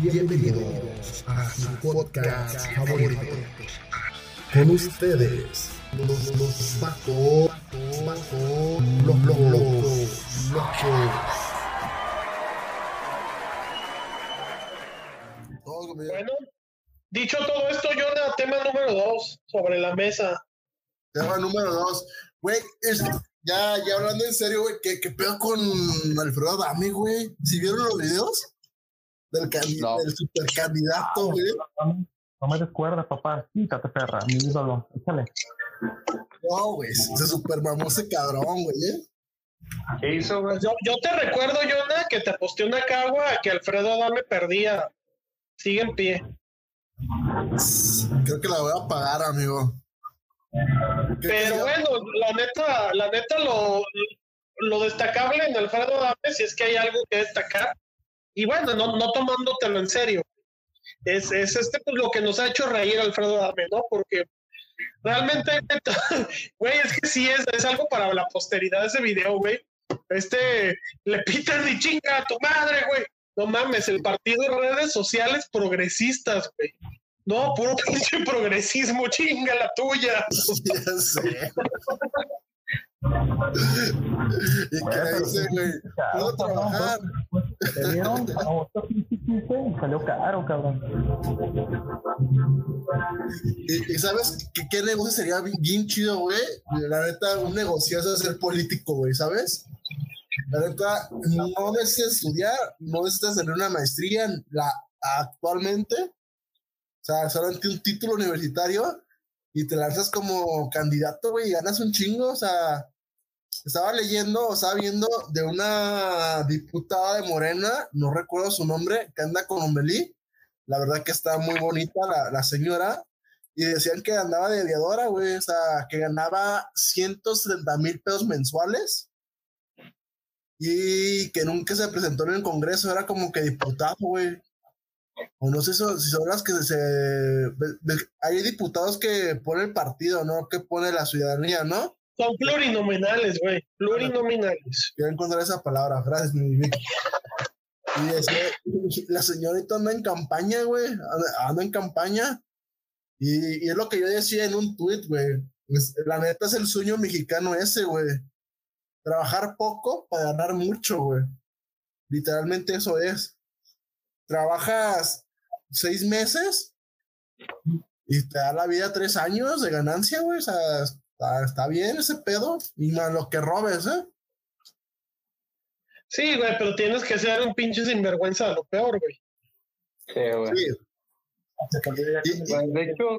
Bienvenidos a su podcast favorito. Con ustedes, los, los vatos, los locos. Bueno, dicho todo esto, el tema número dos sobre la mesa. Tema número dos. Güey, es, ya, ya hablando en serio, güey, ¿qué, ¿qué pedo con Alfredo Adame, güey? ¿Si vieron los videos? Del, No. del supercandidato, güey. No me descuerdas, papá. Quítate, perra. Mi ídolo. Échale. No, güey, se supermamó ese cabrón, güey, ¿eh? ¿Qué hizo, güey? Yo, yo te recuerdo, Jonah, que te aposté una cagua a que Alfredo Adame perdía. Sigue en pie. Creo que la voy a pagar, amigo. ¿Qué- Pero bueno, la neta, la neta lo, lo destacable en Alfredo Adame, si es que hay algo que destacar, y bueno, no, no tomándotelo en serio, es, es este pues, lo que nos ha hecho reír Alfredo Adame, ¿no? Porque realmente, güey, es que sí es, es algo para la posteridad ese video, güey. Este, le pitan y chinga a tu madre, güey. No mames, el partido de redes sociales progresistas, güey. No, puro pinche progresismo, chinga la tuya. Ya sé. ¿Y qué dice, güey? Puedo trabajar. Te dieron a otro pinche 15 y salió caro, cabrón. ¿Y, y sabes qué, qué negocio sería bien, bien chido, güey? La neta, un negocio es ser político, güey, ¿sabes? La neta, no necesitas estudiar, no necesitas tener una maestría en la, actualmente. O sea, solamente un título universitario y te lanzas como candidato, güey, y ganas un chingo. O sea, estaba leyendo, o estaba viendo de una diputada de Morena, no recuerdo su nombre, que anda con Omelí. La verdad que está muy bonita la, la señora. Y decían que andaba de aviadora, güey. O sea, que ganaba 130 mil pesos mensuales. Y que nunca se presentó en el Congreso. Era como que diputado, güey. O no sé si son las que se... Hay diputados que pone el partido, ¿no? Que pone la ciudadanía, ¿no? Son plurinominales, güey. Plurinominales. Quiero encontrar esa palabra. Gracias, mi Vicky. Y decía, la señorita anda en campaña, güey. Anda, anda en campaña. Y, y es lo que yo decía en un tweet, güey. Pues, la neta es el sueño mexicano ese, güey. Trabajar poco para ganar mucho, güey. Literalmente eso es. Trabajas seis meses y te da la vida tres años de ganancia, güey. O sea, está, está bien ese pedo. Y más lo que robes, ¿eh? Sí, güey, pero tienes que ser un pinche sinvergüenza de lo peor, güey. Sí, güey. Sí. Y- y- de hecho,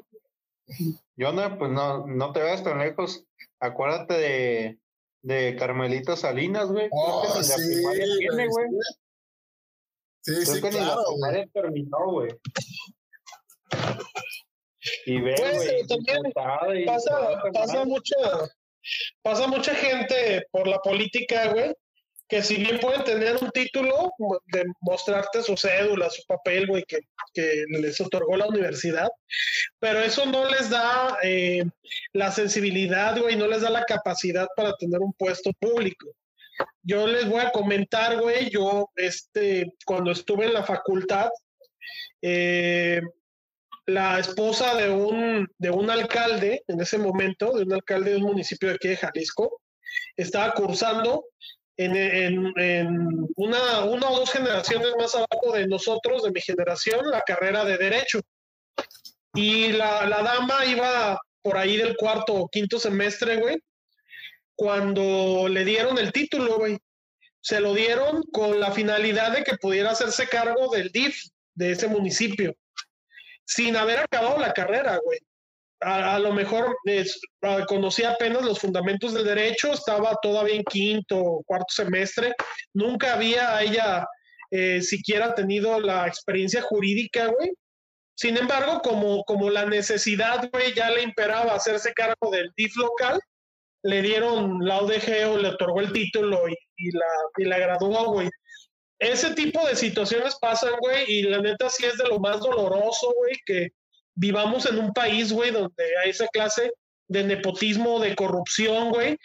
yo no, pues no, no te veas tan lejos. Acuérdate de, de Carmelita Salinas, güey. Oh, sí, tiene, güey. Sí, Creo sí, que ni la claro, güey. primaria terminó, güey. Y ve, pero también y Pasa, mucha, pasa mucha gente por la política, güey, que si bien pueden tener un título de mostrarte su cédula, su papel, güey, que, que les otorgó la universidad, pero eso no les da eh, la sensibilidad, güey, no les da la capacidad para tener un puesto público. Yo les voy a comentar, güey, yo, este, cuando estuve en la facultad, eh, la esposa de un, de un alcalde en ese momento, de un alcalde de un municipio de aquí de Jalisco, estaba cursando en, en- una, una o dos generaciones más abajo de nosotros, de mi generación, la carrera de Derecho. Y la, la dama iba por ahí del cuarto o quinto semestre, güey, cuando le dieron el título, güey. Se lo dieron con la finalidad de que pudiera hacerse cargo del DIF de ese municipio sin haber acabado la carrera, güey. A, a lo mejor ah, conocía apenas los fundamentos del derecho, estaba todavía en quinto o cuarto semestre, nunca había ella eh, siquiera tenido la experiencia jurídica, güey. Sin embargo, como, como la necesidad, güey, ya le imperaba hacerse cargo del DIF local, le dieron la ODG o le otorgó el título y, y la, y la graduó, güey ese tipo de situaciones pasan, güey, y la neta sí es de lo más doloroso, güey, que vivamos en un país, güey, donde hay esa clase de nepotismo, de corrupción, güey,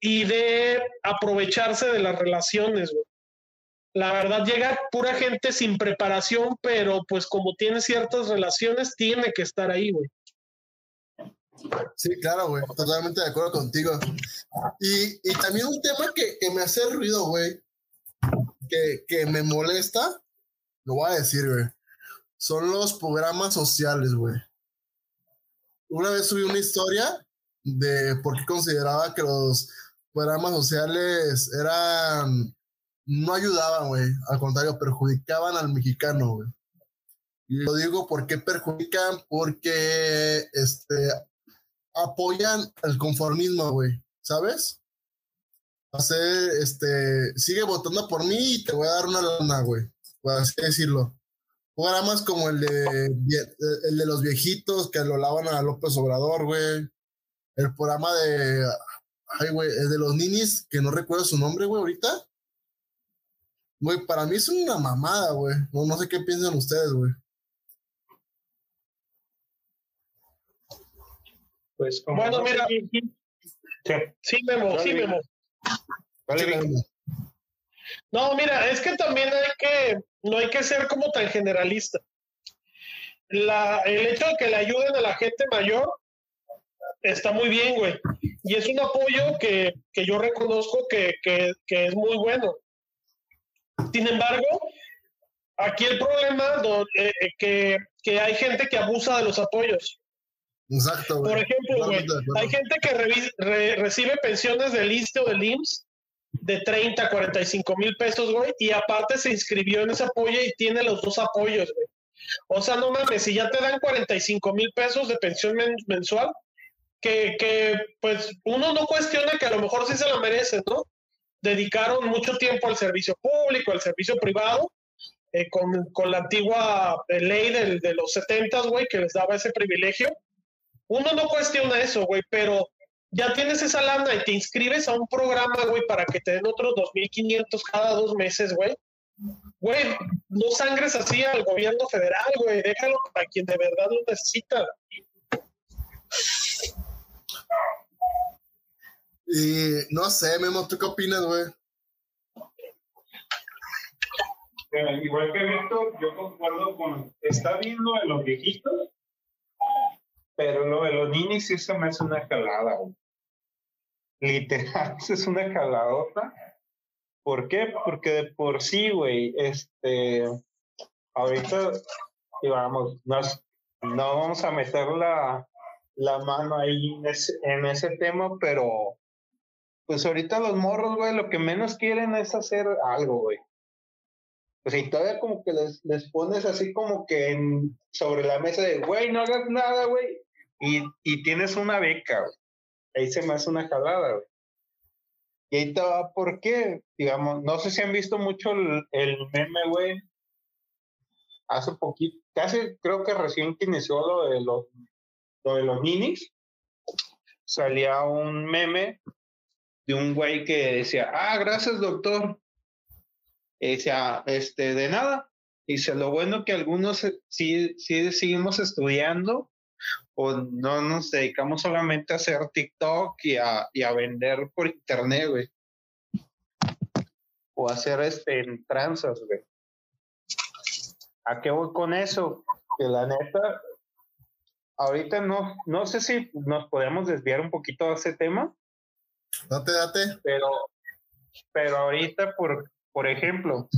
y de aprovecharse de las relaciones, güey. la verdad llega pura gente sin preparación, pero pues como tiene ciertas relaciones, tiene que estar ahí, güey. Sí, claro, güey. Totalmente de acuerdo contigo. Y, y también un tema que, que me hace ruido, güey, que, que me molesta, lo voy a decir, güey. Son los programas sociales, güey. Una vez subí una historia de por qué consideraba que los programas sociales eran. No ayudaban, güey. Al contrario, perjudicaban al mexicano, güey. Y lo digo porque perjudican, porque este, apoyan el conformismo, güey. ¿Sabes? Hacer, este, sigue votando por mí y te voy a dar una lana, güey. Por así decirlo. Programas como el de, el de los viejitos que lo lavan a López Obrador, güey. El programa de, ay, güey, el de los ninis, que no recuerdo su nombre, güey, ahorita. Güey, para mí es una mamada, güey. No, no sé qué piensan ustedes, güey. Pues como Bueno, mira. Sí. Sí, Memo, sí, Memo. No, mira, es que también hay que, no hay que ser como tan generalista. La, el hecho de que le ayuden a la gente mayor está muy bien, güey. Y es un apoyo que, que yo reconozco que, que, que es muy bueno. Sin embargo, aquí el problema do- eh, eh, que, que hay gente que abusa de los apoyos. Exacto, güey. Por ejemplo, güey, hay gente que re- recibe pensiones del ISSSTE o del IMSS de 30, 45 mil pesos, güey, y aparte se inscribió en ese apoyo y tiene los dos apoyos, güey. O sea, no mames, si ya te dan 45 mil pesos de pensión men- mensual, que, que pues uno no cuestiona que a lo mejor sí se la merecen, ¿no? Dedicaron mucho tiempo al servicio público, al servicio privado, eh, con, con la antigua eh, ley del- de los 70, güey, que les daba ese privilegio. Uno no cuestiona eso, güey, pero ya tienes esa lana y te inscribes a un programa, güey, para que te den otros 2.500 cada dos meses, güey. Güey, no sangres así al gobierno federal, güey. Déjalo para quien de verdad lo necesita. Y no sé, Memo, ¿tú qué opinas, güey? Eh, igual que Víctor, yo concuerdo con. Está bien lo de los viejitos, pero lo de los ninis sí se me hace una jalada. Literal, es una jaladota. ¿Por qué? Porque de por sí, güey, este. Ahorita, digamos, nos- no vamos a meter la, la mano ahí en ese, en ese tema, pero. Pues ahorita los morros, güey, lo que menos quieren es hacer algo, güey. Pues y todavía como que les, les pones así como que en- sobre la mesa de, güey, no hagas nada, güey. Y, y tienes una beca, güey. Ahí se me hace una jalada, güey. Y ahí te va, ¿por qué? Digamos, no sé si han visto mucho el, el meme, güey. Hace poquito, casi creo que recién que inició lo de los, lo de los ninis, salía un meme de un güey que decía, ah, gracias, doctor. Y decía, este, de nada. Dice, lo bueno que algunos eh, sí, sí seguimos estudiando o no nos dedicamos solamente a hacer TikTok y a, y a vender por internet, güey. O hacer este en tranzas, güey. ¿A qué voy con eso? Que la neta, ahorita no, no sé si nos podemos desviar un poquito de ese tema, Date, date. pero, pero ahorita, por, por ejemplo,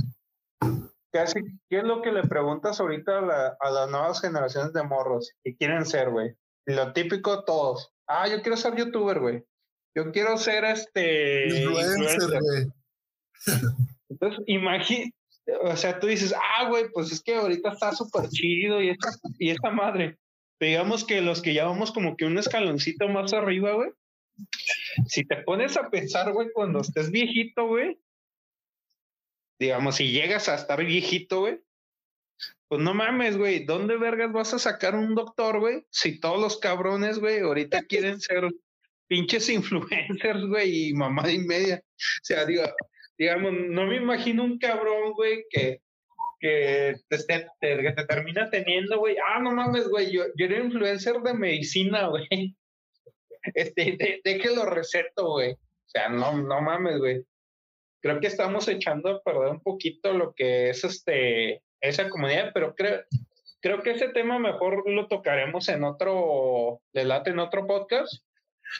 casi, ¿qué es lo que le preguntas ahorita a, la- a las nuevas generaciones de morros que quieren ser, güey? Lo típico de todos. Ah, yo quiero ser youtuber, güey. Yo quiero ser este Influencer, influencer". güey. Entonces, imagínate, o sea, tú dices, ah, güey, pues es que ahorita está súper chido y esta, y esta madre. Digamos que los que ya vamos como que un escaloncito más arriba, güey. Si te pones a pensar, güey, cuando estés viejito, güey, digamos, si llegas a estar viejito, güey, pues no mames, güey, ¿dónde vergas vas a sacar un doctor, güey? Si todos los cabrones, güey, ahorita quieren ser pinches influencers, güey, y mamá y media. O sea, digo, digamos, no me imagino un cabrón, güey, que, que te, te- te termina teniendo, güey. Ah, no mames, güey, yo, yo era influencer de medicina, güey. Este, de, de que lo receto, güey. O sea, no, no mames, güey. Creo que estamos echando a perder un poquito lo que es este esa comunidad, pero creo, creo que ese tema mejor lo tocaremos en otro, en otro podcast.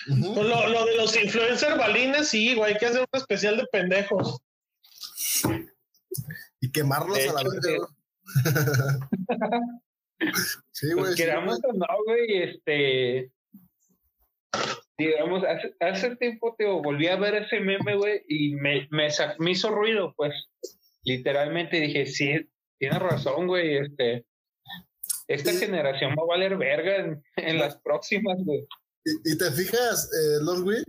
Lo, lo de los influencers balines, sí, güey, hay que hacer un especial de pendejos. Y quemarlos De a la güey. Sí, güey. Pues sí, queramos o no, güey, este. Digamos, hace, hace tiempo te volví a ver ese meme, güey, y me, me, hizo ruido, pues. Literalmente dije, sí, tienes razón, güey, este. Esta generación va a valer verga en, en las próximas, güey. Y, y te fijas, eh, Lord güey,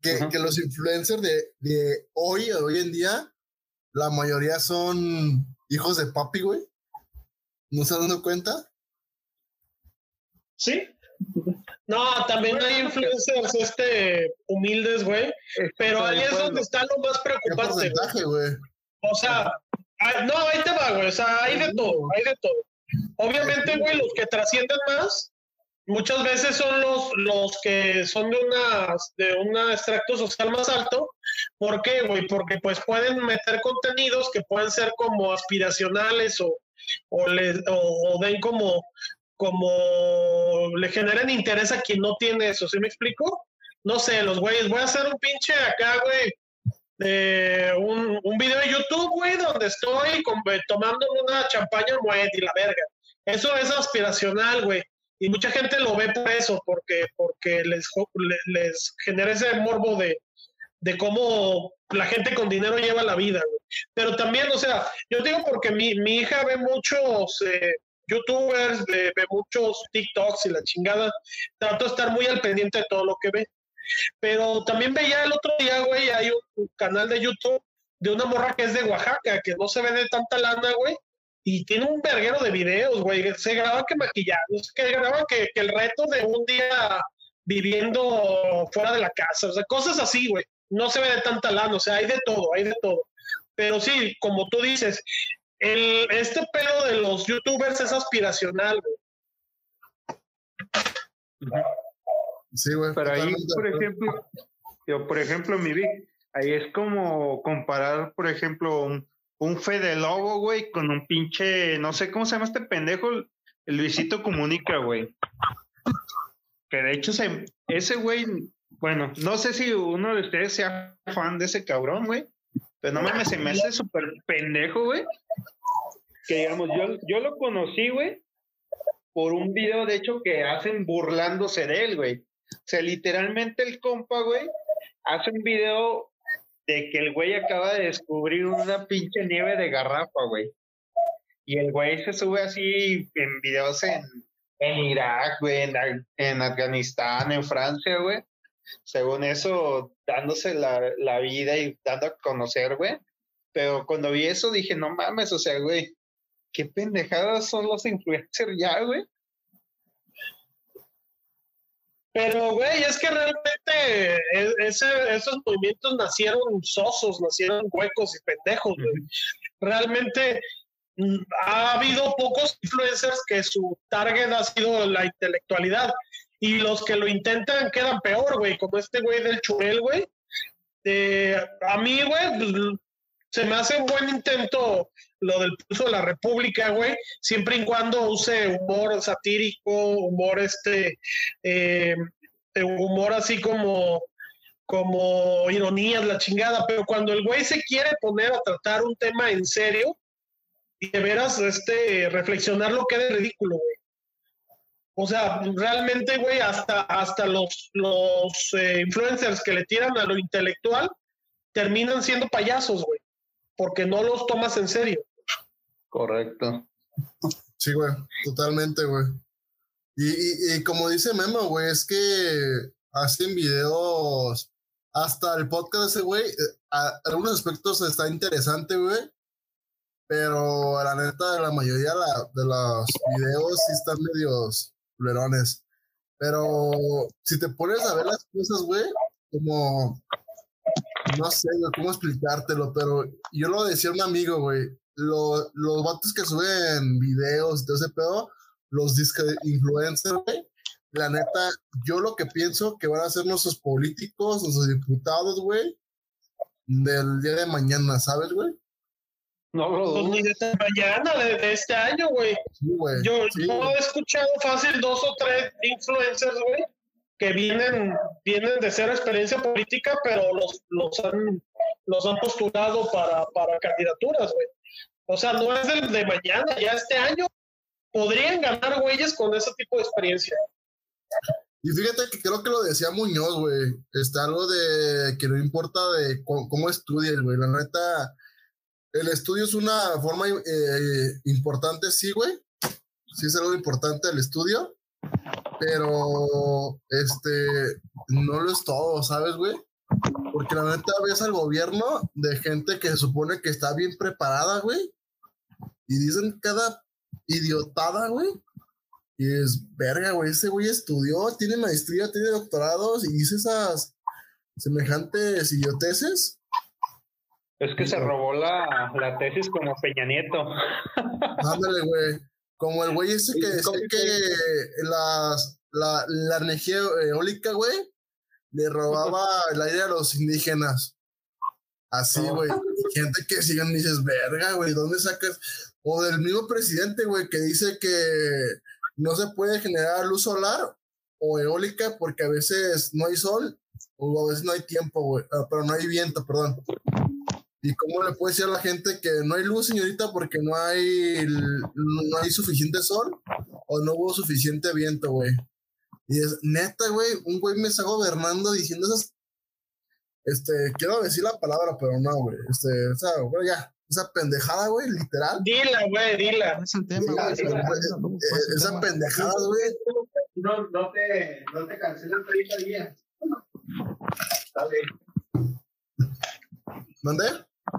que, que los influencers de, de hoy, hoy en día, la mayoría son hijos de papi, güey. ¿No se han dado cuenta? ¿Sí? No, también hay influencers este, humildes, güey. Pero ahí es donde está lo más ¿Qué preocupante. güey. O sea, no, ahí te va, güey. O sea, hay de todo, hay de todo. Obviamente, güey, los que trascienden más, muchas veces son los, los que son de una, de un extracto social más alto. ¿Por qué, güey? Porque pues pueden meter contenidos que pueden ser como aspiracionales o, o, le, o, o den como, como le generen interés a quien no tiene eso. ¿Sí me explico? No sé, los güeyes, voy a hacer un pinche acá, güey, de un, un video de YouTube, güey, donde estoy con- eh, tomando una champaña Moet y la verga. Eso es aspiracional, güey. Y mucha gente lo ve por eso, porque, porque les, les genera ese morbo de, de cómo la gente con dinero lleva la vida, güey. Pero también, o sea, yo digo porque mi, mi hija ve muchos eh, youtubers, ve, ve muchos TikToks y la chingada. Trato de estar muy al pendiente de todo lo que ve. Pero también veía el otro día, güey, hay un, canal de YouTube de una morra que es de Oaxaca, que no se ve de tanta lana, güey, y tiene un verguero de videos, güey. Se graba que maquillar, qué, graba que, que el reto de un día viviendo fuera de la casa, o sea, cosas así, güey. No se ve de tanta lana, o sea, hay de todo, hay de todo. Pero sí, como tú dices, el, este pedo de los youtubers es aspiracional, güey. Sí, güey. Pero ahí, por ejemplo, yo, por ejemplo, mi Vic, ahí es como comparar, por ejemplo, un, un Fede Lobo, güey, con un pinche, no sé cómo se llama este pendejo, el Luisito Comunica, güey. Que de hecho, se, ese güey, bueno, no sé si uno de ustedes sea fan de ese cabrón, güey, pero no mames, se me hace súper pendejo, güey. Que digamos, yo, yo lo conocí, güey, por un video, de hecho, que hacen burlándose de él, güey. O sea, literalmente el compa, güey, hace un video de que el güey acaba de descubrir una pinche nieve de garrafa, güey. Y el güey se sube así en videos en, en Irak, güey, en, en Afganistán, en Francia, güey. Según eso, dándose la, la vida y dando a conocer, güey. Pero cuando vi eso dije, no mames, o sea, güey, qué pendejadas son los influencers ya, güey. Pero, güey, es que realmente e- ese- esos movimientos nacieron sosos, nacieron huecos y pendejos, güey. Realmente mm, ha habido pocos influencers que su target ha sido la intelectualidad. Y los que lo intentan quedan peor, güey, como este güey del Churel, güey. Eh, a mí, güey, pues, se me hace un buen intento lo del pulso de la República, güey, siempre y cuando use humor satírico, humor este, eh, humor así como, como ironías, la chingada, pero cuando el güey se quiere poner a tratar un tema en serio y de veras este, reflexionar lo que es ridículo, güey. O sea, realmente, güey, hasta, hasta los, los eh, influencers que le tiran a lo intelectual terminan siendo payasos, güey, porque no los tomas en serio. Correcto. Sí, güey, totalmente, güey. Y, y, y como dice Memo, güey, es que hacen videos, hasta el podcast de ese güey, eh, a- algunos aspectos está interesante, güey, pero la neta, la mayoría la- de los videos sí están medios Pero si te pones a ver las cosas, güey, como, no sé, cómo explicártelo, pero yo lo decía a un amigo, güey, lo- los vatos que suben videos y todo ese pedo, los disque influencers, güey, la neta, yo lo que pienso que van a ser nuestros políticos, nuestros diputados, güey, del día de mañana, ¿sabes, güey? No Pues ni de esta mañana, de, de este año, güey. Sí, güey. Yo, sí, yo he escuchado fácil dos o tres influencers, güey, que vienen, vienen de cero experiencia política, pero los, los han, los han postulado para, para candidaturas, güey. O sea, no es del de mañana, ya este año podrían ganar güeyes con ese tipo de experiencia. Y fíjate que creo que lo decía Muñoz, güey. Está algo de que no importa de cómo estudies, güey. La neta, el estudio es una forma eh, importante, sí, güey. Sí es algo importante el estudio. Pero, este, no lo es todo, ¿sabes, güey? Porque la neta ves al gobierno de gente que se supone que está bien preparada, güey. Y dicen cada idiotada, güey. Y es, verga, güey, ese güey estudió, tiene maestría, tiene doctorados y dice esas semejantes idioteces. Es que se robó la, la tesis como Peña Nieto. Ándale, güey. Como el güey ese que decía que las, la, la energía eólica, güey, le robaba el aire a los indígenas. Así, No. güey. Y Gente que siguen y dices, verga, güey, ¿dónde sacas? O del mismo presidente, güey, que dice que no se puede generar luz solar o eólica porque a veces no hay sol o a veces no hay tiempo, güey. Ah, pero no hay viento, perdón. ¿Y cómo le puede decir a la gente que no hay luz, señorita, porque no hay, no hay suficiente sol o no hubo suficiente viento, güey? Y es neta, güey, un güey me está gobernando diciendo esas. Este, quiero decir la palabra, pero no, güey. Este, o sea, bueno, ya, esa pendejada, güey, literal. Dila, güey, dila. Es el tema, eh, esa pendejada, güey. No, no te, no te cancelan 30 días. Dale. ¿Mandé?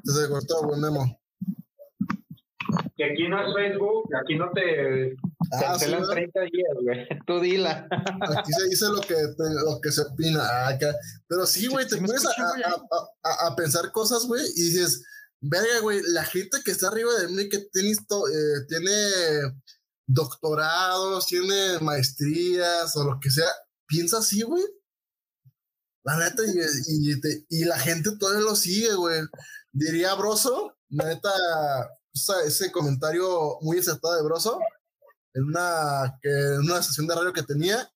Se cortó, güey, Memo. Que aquí no es Facebook, aquí no te Ah, sí, Cancelan ¿verdad? 30 días, güey. Tú dila. Aquí se dice lo que, te- lo que se opina. Ah, acá. Pero sí, güey, Sí, te sí pones a, a- a- a- a pensar cosas, güey, y dices, verga, güey, la gente que está arriba de mí, que tiene, eh, tiene doctorados, tiene maestrías o lo que sea, piensa así, güey. La neta, y, y te- y la gente todavía lo sigue, güey. Diría Broso, la neta, o sea, ese comentario muy acertado de Broso, en una, que, en una sesión de radio que tenía,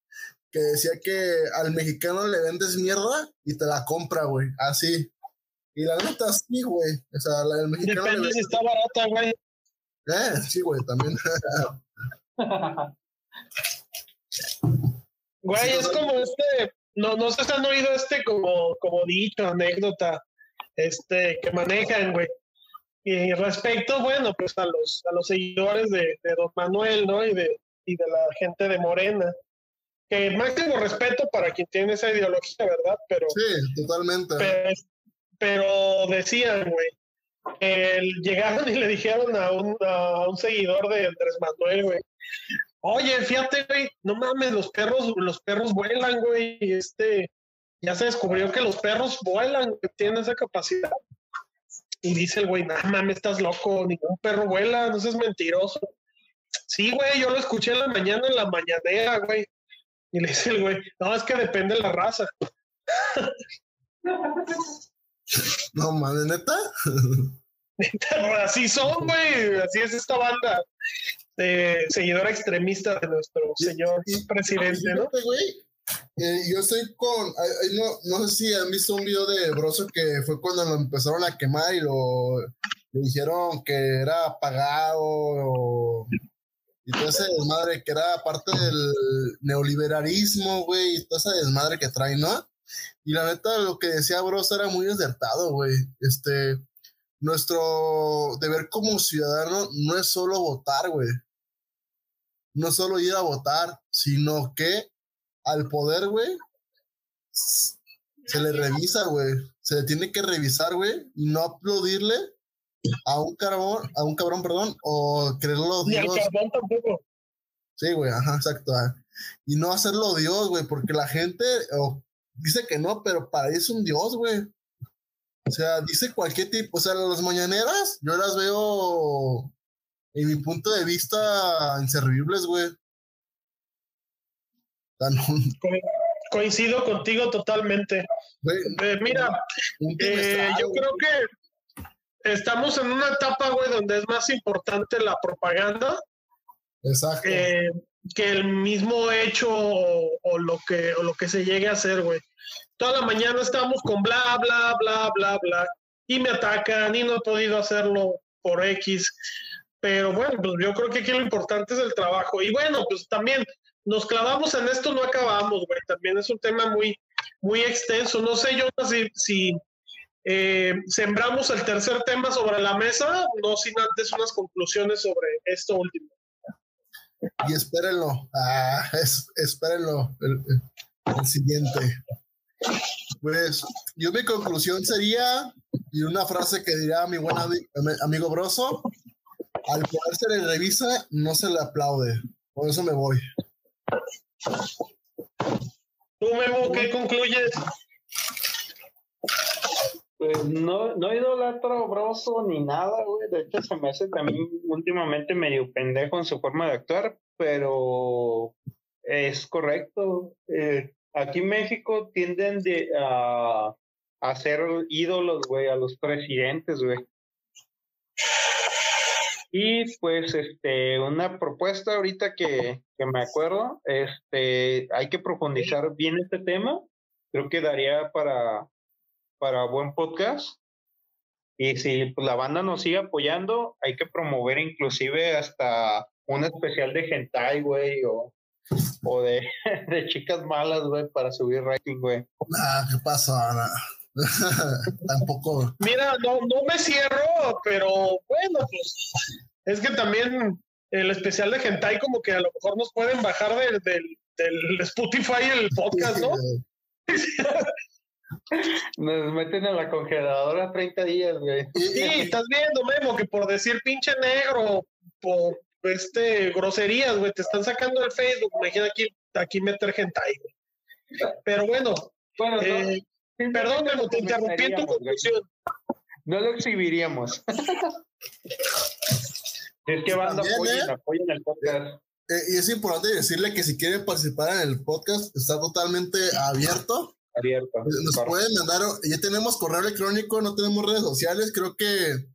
que decía que al mexicano le vendes mierda y te la compra, güey. Así. Y la neta, sí, güey. O sea, la- el mexicano le Depende si vende. está barata, güey. Eh, sí, güey, también. Güey, es como este, no, no sé si han oído este como, como dicho, anécdota, este, que manejan, güey. Y respecto, bueno, pues a los, a los seguidores de, de Don Manuel, ¿no? Y de, y de la gente de Morena. Que máximo respeto para quien tiene esa ideología, ¿verdad? Pero, sí, totalmente. pero, pero decían, güey, que el- llegaron y le dijeron a un, a un seguidor de Andrés Manuel, güey, oye, fíjate, güey, no mames, los perros, los perros vuelan, güey, este, ya se descubrió que los perros vuelan, que tienen esa capacidad. Y dice el güey, no mames, estás loco, ningún perro vuela, no seas mentiroso. Sí, güey, yo lo escuché en la mañana, en la mañanera, güey. Y le dice el güey, no, es que depende de la raza. No, mames, neta. Así son, güey. Así es esta banda de seguidora extremista de nuestro señor y- presidente, ¿no? Güey. Eh, yo estoy con. no, no sé si han visto un video de Broso que fue cuando lo empezaron a quemar y lo le dijeron que era apagado o- y todo ese desmadre que era parte del neoliberalismo, güey, y todo ese desmadre que trae, ¿no? Y la neta, lo que decía Broso era muy acertado, güey. Este, nuestro deber como ciudadano no es solo votar, güey. No solo ir a votar, sino que al poder, güey, se le revisa, güey. Se le tiene que revisar, güey, y no aplaudirle a un cabrón, a un cabrón, perdón, o creerlo Ni al Dios. tampoco. Sí, güey, ajá, exacto. Y no hacerlo Dios, güey, porque la gente o, dice que no, pero para es un Dios, güey. O sea, dice cualquier tipo, o sea, las mañaneras, yo las veo, en mi punto de vista, inservibles, güey. Coincido contigo totalmente. Eh, mira, eh, yo creo que estamos en una etapa, güey, donde es más importante la propaganda Exacto. eh, que el mismo hecho o, o lo que o lo que se llegue a hacer, güey. Toda la mañana estamos con bla, bla, bla, bla, bla, y me atacan y no he podido hacerlo por X. Pero bueno, pues yo creo que aquí lo importante es el trabajo. Y bueno, pues también nos clavamos en esto, no acabamos, güey. También es un tema muy, muy extenso. No sé yo si, si eh, sembramos el tercer tema sobre la mesa, no sin antes unas conclusiones sobre esto último. Y espérenlo. Ah, es- espérenlo. El, el- siguiente. Pues yo mi conclusión sería, y una frase que diría mi buen ami- amigo Broso, al poder se le revisa, no se le aplaude. Por eso me voy. ¿Tú, Memo, qué concluyes? Pues no, no idolatro broso ni nada, güey. De hecho, se me hace también últimamente medio pendejo en su forma de actuar, pero es correcto. Eh, aquí en México tienden de, a, a ser ídolos, güey, a los presidentes, güey. Y pues, este, una propuesta ahorita que, que me acuerdo, este, hay que profundizar bien este tema. Creo que daría para, para buen podcast. Y si la banda nos sigue apoyando, hay que promover inclusive hasta un especial de hentai, güey, o, o de, de chicas malas, güey, para subir rating, güey. Ah, ¿qué pasa? Ana? Tampoco. Mira, no, no me cierro, pero bueno, pues es que también el especial de Gentai como que a lo mejor nos pueden bajar del, del, del Spotify el podcast, ¿no? Nos meten a la congeladora 30 días, güey. Sí, estás viendo, Memo, que por decir pinche negro, por este groserías, güey, te están sacando el Facebook, imagina aquí, aquí meter Gentai, güey. Pero bueno, Bueno, eh, perdón, Memo, te interrumpí en tu conclusión. No lo exhibiríamos. es que banda apoyen, ¿eh? apoyen el podcast. Eh, y es importante decirle que si quieren participar en el podcast, está totalmente abierto. Abierto. Nos Correcto. pueden mandar, ya tenemos correo electrónico, no tenemos redes sociales. Creo que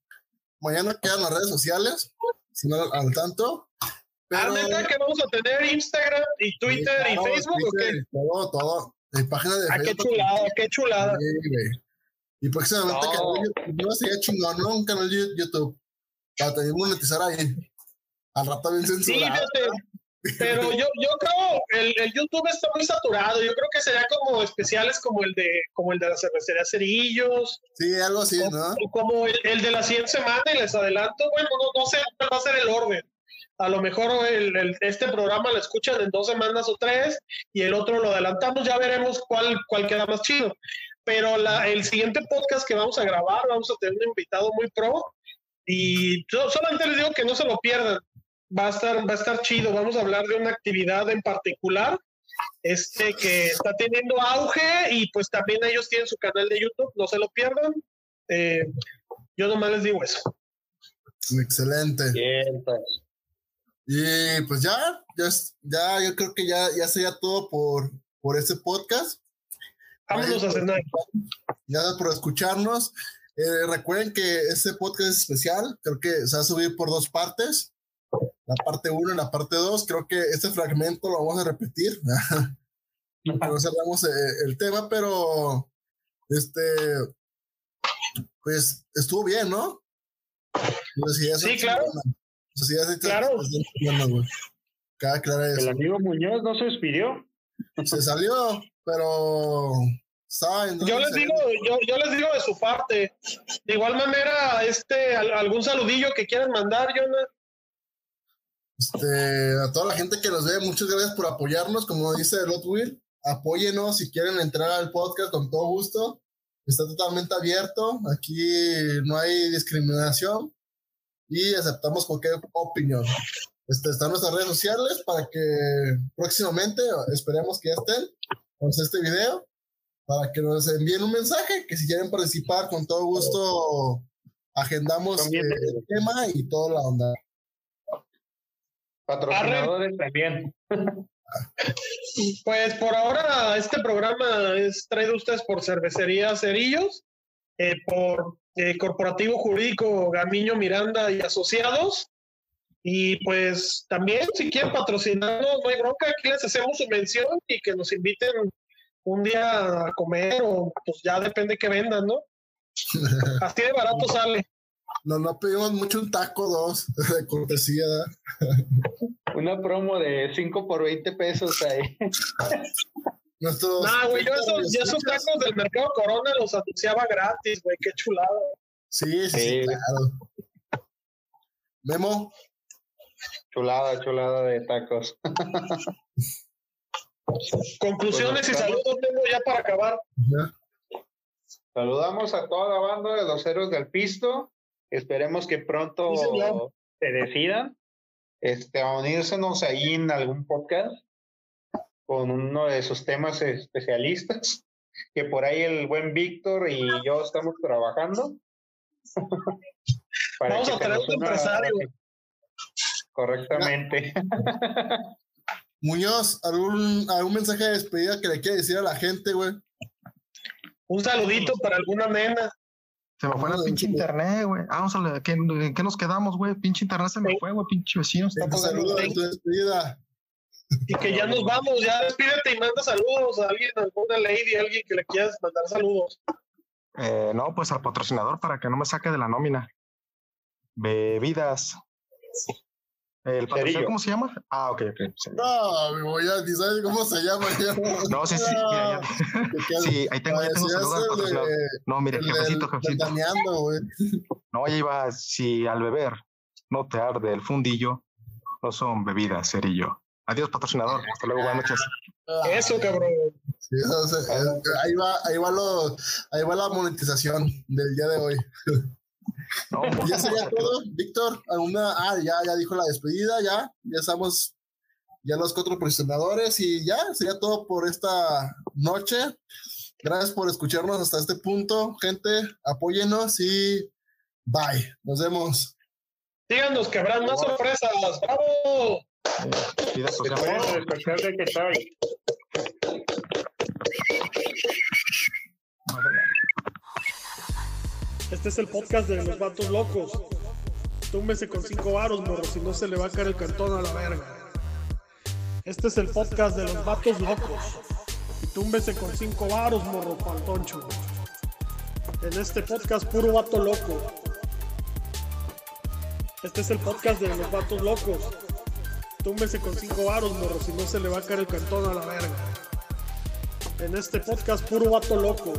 mañana quedan las redes sociales, si no al tanto. Ah, Pero, neta, que vamos a tener Instagram y Twitter y Claro, Facebook, ¿o qué? Todo, todo. En página de Ah, qué chulada, qué chulada. Sí, güey. Y próximamente No. canal de YouTube. No sería chingón, ¿no? Un canal de YouTube. Para tener monetizar ahí. Al rato bien Sí, censurado. fíjate, pero yo, yo creo el, el YouTube está muy saturado. Yo creo que sería como especiales como el de como el de la cervecería Cerillos, Sí, algo así, o, ¿no? o como el, el de la 100 semana y les adelanto, bueno, no, no sé cuál va a ser el orden. A lo mejor el, el- este programa lo escuchan en dos semanas o tres y el otro lo adelantamos, ya veremos cuál, cuál queda más chido. Pero la, el siguiente podcast que vamos a grabar, vamos a tener un invitado muy pro y yo solamente les digo que no se lo pierdan. Va a estar, va a estar chido. Vamos a hablar de una actividad en particular este que está teniendo auge y pues también ellos tienen su canal de YouTube, no se lo pierdan. Eh, yo nomás les digo eso. Excelente. Bien, pues. Y pues ya, ya, ya yo creo que ya, ya sería todo por, por este podcast. Vámonos a cenar. Gracias por escucharnos. Eh, recuerden que este podcast es especial. Creo que se va a subir por dos partes. La parte 1 y la parte 2. Creo que este fragmento lo vamos a repetir. no cerramos eh, el tema, pero este, pues estuvo bien, ¿no? Son Sí, claro. Están- Claro. güey. Cada aclarar El eso. amigo Muñoz no se despidió. Se salió, pero Yo les digo, yo, yo les digo de su parte. De igual manera, este, al- algún saludillo que quieran mandar, Jonah. Este, a toda la gente que nos ve, muchas gracias por apoyarnos. Como dice Will, apóyenos si quieren entrar al podcast con todo gusto. Está totalmente abierto. Aquí no hay discriminación y aceptamos cualquier opinión. Este, están nuestras redes sociales para que próximamente, esperemos que ya estén, con este video, para que nos envíen un mensaje, que si quieren participar, con todo gusto agendamos eh, el tema y toda la onda. Patrocinadores también. Pues por ahora este programa es traído a ustedes por Cervecería Cerillos, eh, por eh, Corporativo Jurídico Gamiño Miranda y Asociados. Y pues también si quieren patrocinarnos, no hay bronca, aquí les hacemos su mención y que nos inviten un día a comer o pues ya depende que vendan, ¿no? Así de barato sale. No, no pedimos mucho un taco, dos, de cortesía. Una promo de 5 por 20 pesos ahí. Nuestros. No, güey, yo esos, yo esos tacos del mercado Corona los anunciaba gratis, güey, qué chulada. Sí, sí, sí, claro. Memo, Chulada, chulada de tacos. Conclusiones y Bueno, saludos, Memo, ya para acabar. Saludamos a toda la banda de los héroes del pisto. Esperemos que pronto Sí, se decidan este, a unírsenos ahí en algún podcast con uno de sus temas especialistas, que por ahí el buen Víctor y yo estamos trabajando. Para Vamos a traer un empresario. Correctamente. Muñoz, ¿algún, algún mensaje de despedida que le quiere decir a la gente, güey? Un saludito para alguna nena. Se me fue la pinche internet, güey. Ah, vamos a ver, ¿qué, ¿en qué nos quedamos, güey? Pinche internet se me fue, güey. Pinche vecino. Está saludo en tu despedida. Y que ya nos vamos, ya despídete y manda saludos a alguien, alguna lady, alguien que le quieras mandar saludos. Eh, no, pues al patrocinador para que no me saque de la nómina. Bebidas. ¿El patrocinador cómo se llama? Ah, ok, ok. sí. No, mi voy a ni sabes cómo se llama. ya. No, sí, sí. mira, ya. Sí, ahí tengo, ya tengo parecías saludo al el de- patrocinador. No, mire, el jefecito, jefecito. No, ya iba, si al beber no te arde el fundillo, no son bebidas, cerillo. Adiós, patrocinador. Hasta luego, buenas noches. Eso, cabrón. Sí, eso se- ahí va, ahí va lo, ahí va la monetización del día de hoy. No, Ya sería todo, Víctor. Alguna, ah, ya, ya dijo la despedida, ya, ya estamos, ya los cuatro patrocinadores y ya sería todo por esta noche. Gracias por escucharnos hasta este punto, gente. Apóyenos y bye. Nos vemos. Síganos que habrán más sorpresas. ¡Bravo! De que. Este es el podcast de los vatos locos. Túmbese con cinco varos, morro, si no se le va a caer el cantón a la verga. Este es el podcast de los vatos locos. Y túmbese con cinco varos, morro, pantoncho. En este podcast puro vato loco. Este es el podcast de los vatos locos. Túmbese con cinco varos, morro, si no se le va a caer el cantón a la verga. En este podcast puro vato loco.